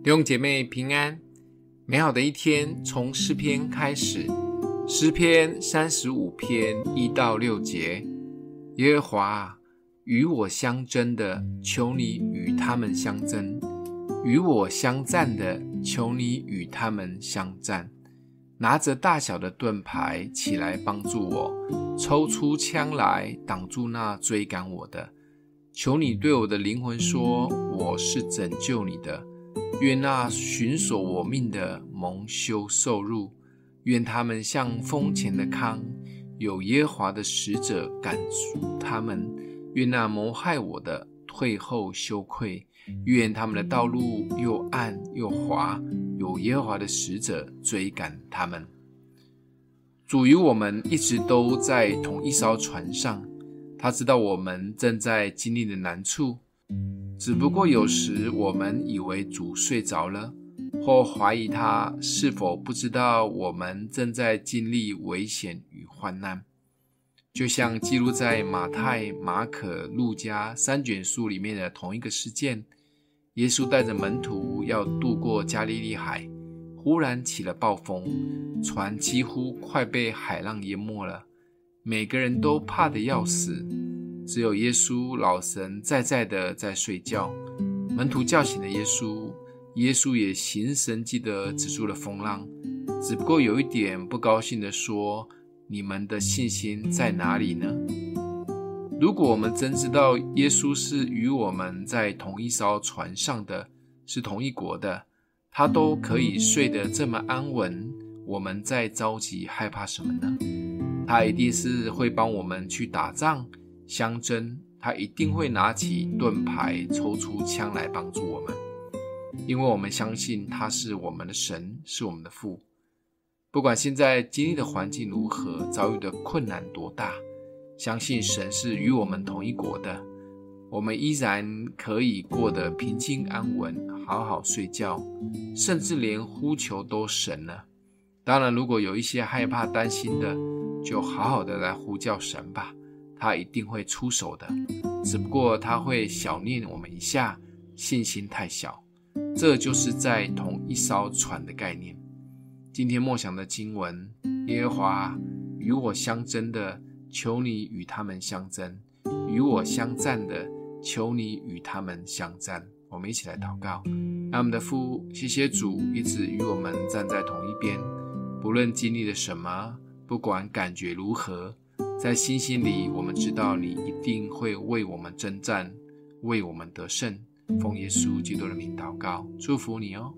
弟兄姐妹平安，美好的一天从诗篇开始。诗篇三十五篇一到六节：耶和华与我相争的，求你与他们相争；与我相战的，求你与他们相战。拿着大小的盾牌起来帮助我，抽出枪来挡住那追赶我的。求你对我的灵魂说：我是拯救你的。愿那寻索我命的蒙羞受辱，愿他们像风前的糠，有耶和华的使者赶逐他们。愿那谋害我的退后羞愧，愿他们的道路又暗又滑，有耶和华的使者追赶他们。主与我们一直都在同一艘船上，他知道我们正在经历的难处。只不过有时我们以为主睡着了，或怀疑他是否不知道我们正在经历危险与患难。就像记录在马太、马可、路加三卷书里面的同一个事件：耶稣带着门徒要渡过加利利海，忽然起了暴风，船几乎快被海浪淹没了，每个人都怕得要死。只有耶稣老神在在的在睡觉，门徒叫醒了耶稣，耶稣也行神迹的止住了风浪，只不过有一点不高兴的说：“你们的信心在哪里呢？”如果我们真知道耶稣是与我们在同一艘船上的，是同一国的，他都可以睡得这么安稳，我们在着急害怕什么呢？他一定是会帮我们去打仗。相争，他一定会拿起盾牌，抽出枪来帮助我们，因为我们相信他是我们的神，是我们的父。不管现在经历的环境如何，遭遇的困难多大，相信神是与我们同一国的，我们依然可以过得平静安稳，好好睡觉，甚至连呼求都神了。当然，如果有一些害怕、担心的，就好好的来呼叫神吧。他一定会出手的，只不过他会小念我们一下，信心太小。这就是在同一艘船的概念。今天默想的经文：耶和华与我相争的，求你与他们相争；与我相战的，求你与他们相战。我们一起来祷告：爱我们的父，谢谢主一直与我们站在同一边，不论经历了什么，不管感觉如何。在信心里，我们知道你一定会为我们征战，为我们得胜。奉耶稣基督的名祷告，祝福你哦。